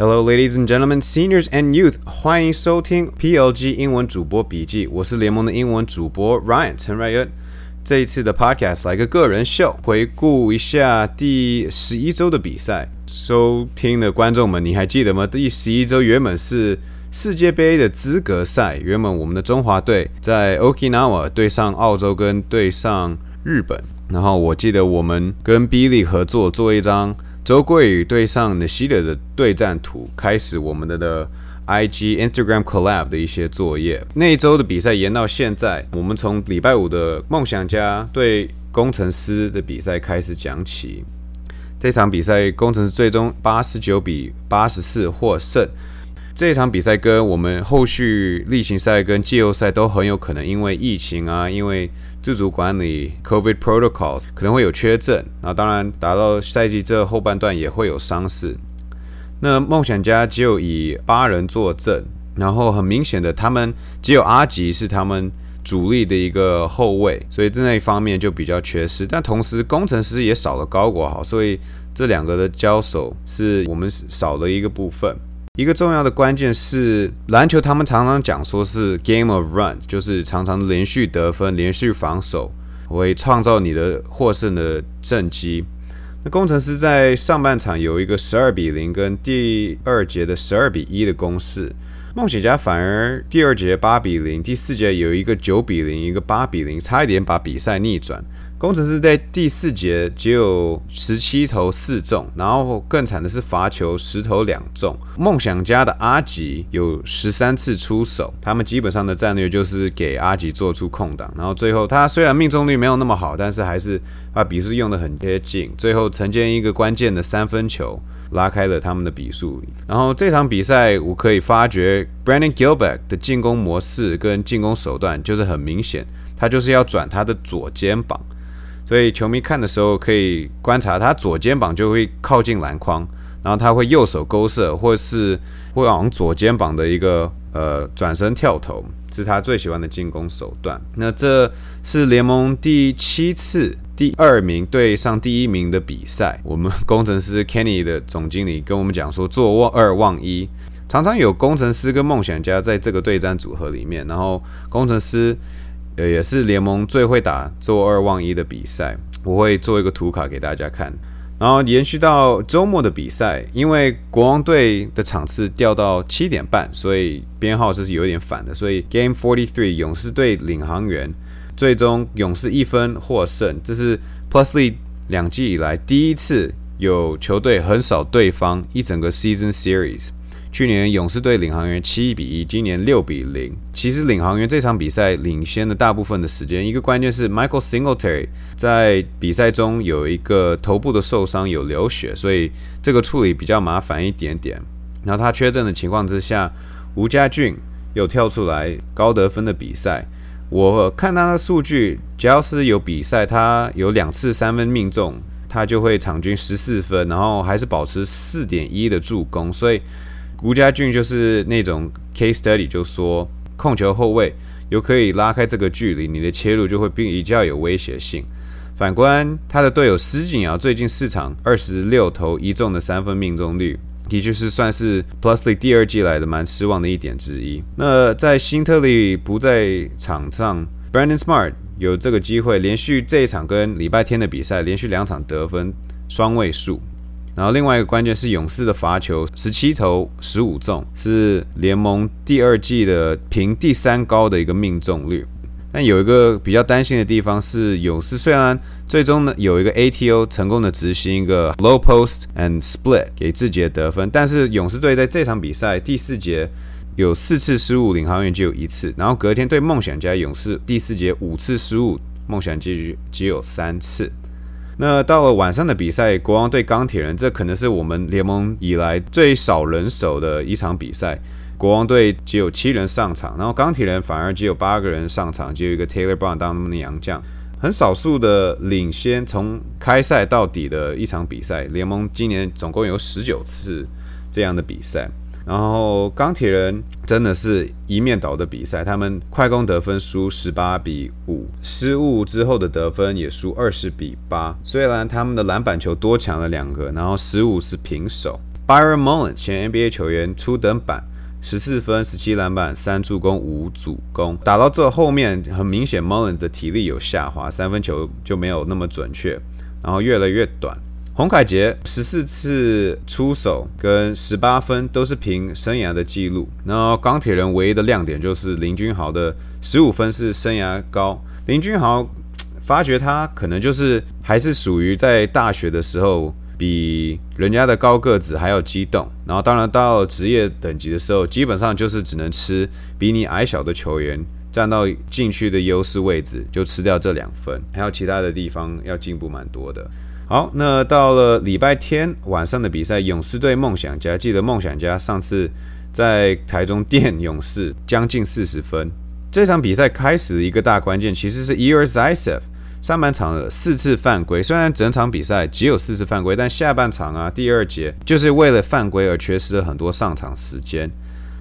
Hello, ladies and gentlemen, seniors and youth，欢迎收听 PLG 英文主播笔记。我是联盟的英文主播 Ryan 陈 Ryan。这一次的 Podcast 来个个人秀，回顾一下第十一周的比赛。收听的观众们，你还记得吗？第十一周原本是世界杯的资格赛，原本我们的中华队在 Okinawa 对上澳洲跟对上日本。然后我记得我们跟 Billy 合作做一张。周桂宇对上 Nishida 的对战图，开始我们的的 IG Instagram collab 的一些作业。那一周的比赛延到现在，我们从礼拜五的梦想家对工程师的比赛开始讲起。这场比赛，工程师最终八十九比八十四获胜。这场比赛跟我们后续例行赛跟季后赛都很有可能因为疫情啊，因为自主管理 COVID protocols 可能会有缺阵。那当然，打到赛季这后半段也会有伤势。那梦想家就以八人坐镇，然后很明显的，他们只有阿吉是他们主力的一个后卫，所以在那一方面就比较缺失。但同时，工程师也少了高国豪，所以这两个的交手是我们少了一个部分。一个重要的关键是篮球，他们常常讲说是 game of run，就是常常连续得分、连续防守，会创造你的获胜的阵机。那工程师在上半场有一个十二比零，跟第二节的十二比一的攻势。梦想家反而第二节八比零，第四节有一个九比零，一个八比零，差一点把比赛逆转。工程师在第四节只有十七投四中，然后更惨的是罚球十投两中。梦想家的阿吉有十三次出手，他们基本上的战略就是给阿吉做出空档，然后最后他虽然命中率没有那么好，但是还是把比数用的很接近，最后承接一个关键的三分球，拉开了他们的比数。然后这场比赛我可以发觉，Brandon Gilbert 的进攻模式跟进攻手段就是很明显，他就是要转他的左肩膀。所以球迷看的时候可以观察，他左肩膀就会靠近篮筐，然后他会右手勾射，或是会往左肩膀的一个呃转身跳投，是他最喜欢的进攻手段。那这是联盟第七次第二名对上第一名的比赛。我们工程师 Kenny 的总经理跟我们讲说，做二望一，常常有工程师跟梦想家在这个对战组合里面，然后工程师。呃，也是联盟最会打做二望一的比赛，我会做一个图卡给大家看。然后延续到周末的比赛，因为国王队的场次调到七点半，所以编号这是有点反的。所以 Game Forty Three 勇士队领航员，最终勇士一分获胜，这是 Plusly 两季以来第一次有球队横扫对方一整个 Season Series。去年勇士队领航员七比一，今年六比零。其实领航员这场比赛领先的大部分的时间，一个关键是 Michael Singletary 在比赛中有一个头部的受伤，有流血，所以这个处理比较麻烦一点点。然后他缺阵的情况之下，吴家俊又跳出来高得分的比赛。我看他的数据，只要是有比赛，他有两次三分命中，他就会场均十四分，然后还是保持四点一的助攻，所以。吴家俊就是那种 case study，就说控球后卫有可以拉开这个距离，你的切入就会比较有威胁性。反观他的队友施锦尧，最近四场二十六投一中的三分命中率，的确是算是 Plusly 第二季来的蛮失望的一点之一。那在辛特利不在场上，Brandon Smart 有这个机会连续这一场跟礼拜天的比赛连续两场得分双位数。然后另外一个关键是勇士的罚球十七投十五中，是联盟第二季的平第三高的一个命中率。但有一个比较担心的地方是，勇士虽然最终呢有一个 ATO 成功的执行一个 low post and split 给自己的得分，但是勇士队在这场比赛第四节有四次失误，领航员只有一次。然后隔天对梦想家勇士第四节五次失误，梦想局只有三次。那到了晚上的比赛，国王对钢铁人，这可能是我们联盟以来最少人手的一场比赛。国王队只有七人上场，然后钢铁人反而只有八个人上场，只有一个 Taylor Brown 当他们的洋将，很少数的领先从开赛到底的一场比赛。联盟今年总共有十九次这样的比赛。然后钢铁人真的是一面倒的比赛，他们快攻得分输十八比五，失误之后的得分也输二十比八。虽然他们的篮板球多抢了两个，然后失误是平手。Byron Mullins 前 NBA 球员初登板，十四分、十七篮板、三助攻、五主攻。打到这后面，很明显 Mullins 的体力有下滑，三分球就没有那么准确，然后越来越短。洪凯杰十四次出手跟十八分都是凭生涯的记录。然后钢铁人唯一的亮点就是林君豪的十五分是生涯高。林君豪发觉他可能就是还是属于在大学的时候比人家的高个子还要激动。然后当然到职业等级的时候，基本上就是只能吃比你矮小的球员站到禁区的优势位置就吃掉这两分，还有其他的地方要进步蛮多的。好，那到了礼拜天晚上的比赛，勇士队梦想家。记得梦想家上次在台中电勇士将近四十分。这场比赛开始的一个大关键，其实是 e r z i s e v 上半场的四次犯规，虽然整场比赛只有四次犯规，但下半场啊第二节就是为了犯规而缺失了很多上场时间。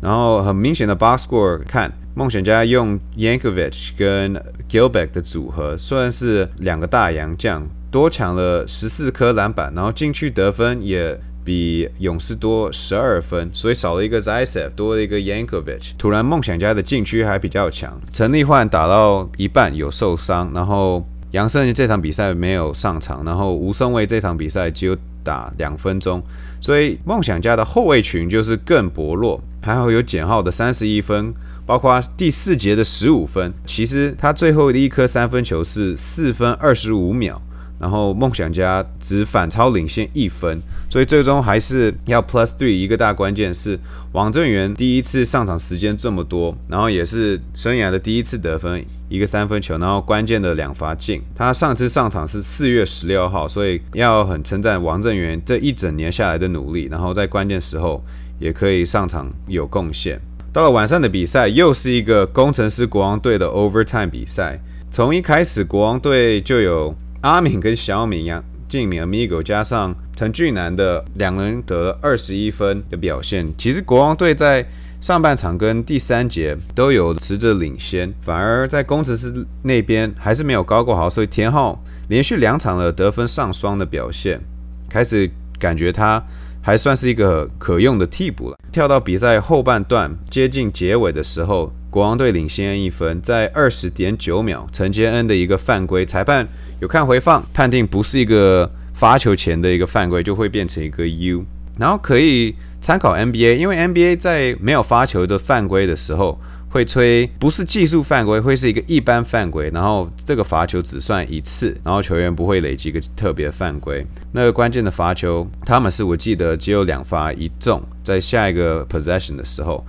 然后很明显的 box score 看，梦想家用 Yankovic 跟 Gilbeck 的组合，算是两个大洋将。多抢了十四颗篮板，然后禁区得分也比勇士多十二分，所以少了一个 Zaitsev，多了一个 Yankovic。突然梦想家的禁区还比较强，陈立焕打到一半有受伤，然后杨胜这场比赛没有上场，然后吴松伟这场比赛只有打两分钟，所以梦想家的后卫群就是更薄弱。还好有简浩的三十一分，包括第四节的十五分，其实他最后的一颗三分球是四分二十五秒。然后梦想家只反超领先一分，所以最终还是要 plus three。一个大关键是王正源第一次上场时间这么多，然后也是生涯的第一次得分，一个三分球，然后关键的两罚进。他上次上场是四月十六号，所以要很称赞王正源这一整年下来的努力，然后在关键时候也可以上场有贡献。到了晚上的比赛，又是一个工程师国王队的 overtime 比赛。从一开始，国王队就有。阿敏跟小敏杨敬敏 Amigo 加上陈俊南的两人得二十一分的表现，其实国王队在上半场跟第三节都有持着领先，反而在工程师那边还是没有高过好，所以田浩连续两场的得分上双的表现，开始感觉他还算是一个可用的替补了。跳到比赛后半段接近结尾的时候，国王队领先一分，在二十点九秒，陈杰恩的一个犯规，裁判。有看回放，判定不是一个发球前的一个犯规，就会变成一个 U。然后可以参考 NBA，因为 NBA 在没有发球的犯规的时候，会吹不是技术犯规，会是一个一般犯规，然后这个罚球只算一次，然后球员不会累积个特别犯规。那个关键的罚球，他们是我记得只有两罚一中，在下一个 possession 的时候，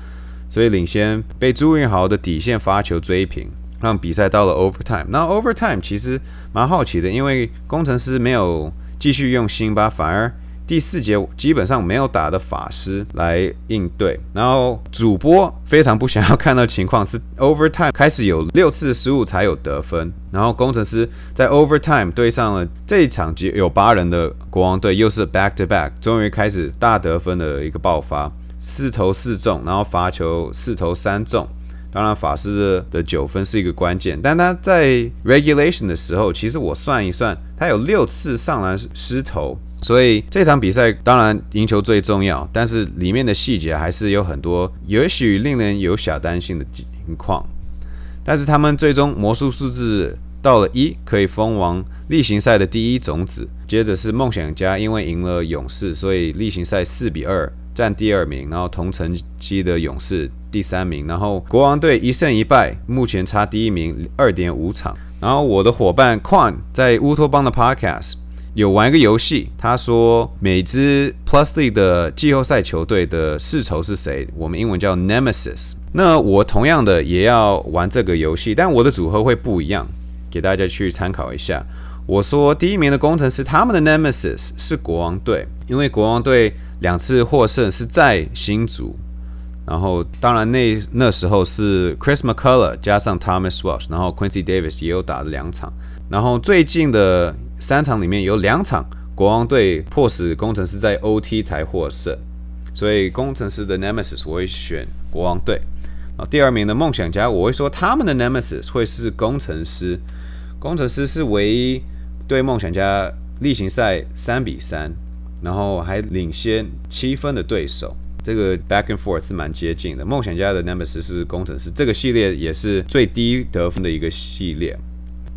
所以领先被朱云豪的底线发球追平。让比赛到了 overtime，那 overtime 其实蛮好奇的，因为工程师没有继续用辛巴，反而第四节基本上没有打的法师来应对。然后主播非常不想要看到情况是 overtime 开始有六次失误才有得分，然后工程师在 overtime 对上了这一场有八人的国王队，又是 back to back，终于开始大得分的一个爆发，四投四中，然后罚球四投三中。当然，法师的的九分是一个关键，但他在 regulation 的时候，其实我算一算，他有六次上篮失投，所以这场比赛当然赢球最重要，但是里面的细节还是有很多，也许令人有小担心的情况。但是他们最终魔术数字到了一，可以封王例行赛的第一种子。接着是梦想家，因为赢了勇士，所以例行赛四比二。占第二名，然后同成绩的勇士第三名，然后国王队一胜一败，目前差第一名二点五场。然后我的伙伴 Quan 在乌托邦的 Podcast 有玩一个游戏，他说每支 Plus 的季后赛球队的世仇是谁？我们英文叫 Nemesis。那我同样的也要玩这个游戏，但我的组合会不一样，给大家去参考一下。我说第一名的工程师，他们的 Nemesis 是国王队，因为国王队。两次获胜是在新竹，然后当然那那时候是 Chris McCullough 加上 Thomas Walsh，然后 Quincy Davis 也有打了两场，然后最近的三场里面有两场国王队迫使工程师在 OT 才获胜，所以工程师的 Nemesis 我会选国王队，啊，第二名的梦想家我会说他们的 Nemesis 会是工程师，工程师是唯一对梦想家例行赛三比三。然后还领先七分的对手。这个 back and forth 是蛮接近的。梦想家的 Nemesis 是工程师，这个系列也是最低得分的一个系列。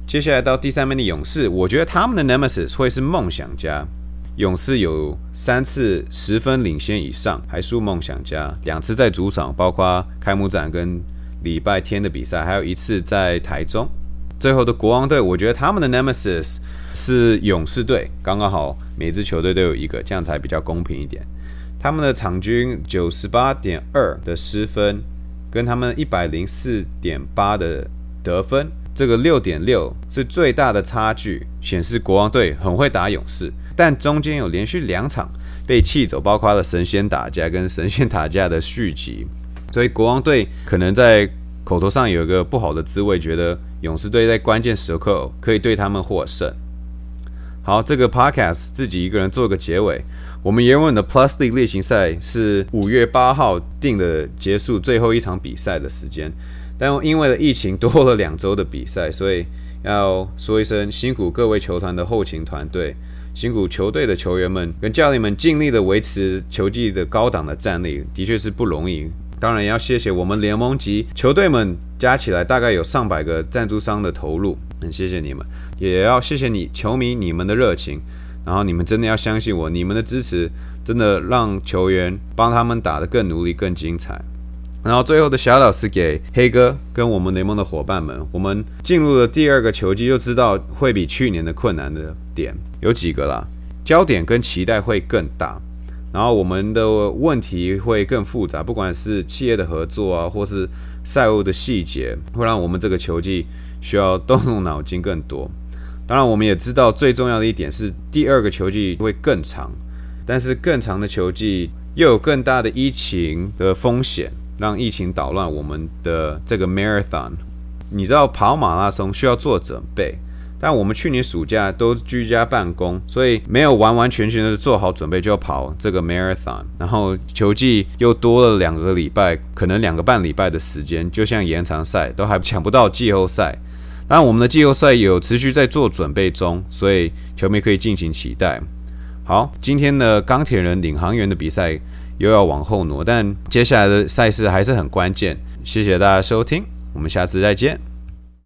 接下来到第三名的勇士，我觉得他们的 Nemesis 会是梦想家。勇士有三次十分领先以上，还输梦想家两次在主场，包括开幕战跟礼拜天的比赛，还有一次在台中。最后的国王队，我觉得他们的 Nemesis 是勇士队，刚刚好每支球队都有一个，这样才比较公平一点。他们的场均九十八点二的失分，跟他们一百零四点八的得分，这个六点六是最大的差距，显示国王队很会打勇士。但中间有连续两场被气走，包括了神仙打架跟神仙打架的续集，所以国王队可能在口头上有一个不好的滋味，觉得勇士队在关键时刻可以对他们获胜。好，这个 podcast 自己一个人做个结尾。我们原文的 Plus League 例行赛是五月八号定的结束最后一场比赛的时间，但因为了疫情多了两周的比赛，所以要说一声辛苦各位球团的后勤团队，辛苦球队的球员们跟教练们尽力的维持球技的高档的战力，的确是不容易。当然要谢谢我们联盟级球队们，加起来大概有上百个赞助商的投入，很谢谢你们，也要谢谢你球迷你们的热情，然后你们真的要相信我，你们的支持真的让球员帮他们打得更努力、更精彩。然后最后的小老师给黑哥跟我们联盟的伙伴们，我们进入了第二个球季，就知道会比去年的困难的点有几个啦，焦点跟期待会更大。然后我们的问题会更复杂，不管是企业的合作啊，或是赛务的细节，会让我们这个球季需要动动脑筋更多。当然，我们也知道最重要的一点是，第二个球季会更长，但是更长的球季又有更大的疫情的风险，让疫情捣乱我们的这个 marathon。你知道跑马拉松需要做准备。但我们去年暑假都居家办公，所以没有完完全全的做好准备就跑这个 marathon，然后球季又多了两个礼拜，可能两个半礼拜的时间，就像延长赛都还抢不到季后赛。当然，我们的季后赛有持续在做准备中，所以球迷可以尽情期待。好，今天的钢铁人领航员的比赛又要往后挪，但接下来的赛事还是很关键。谢谢大家收听，我们下次再见。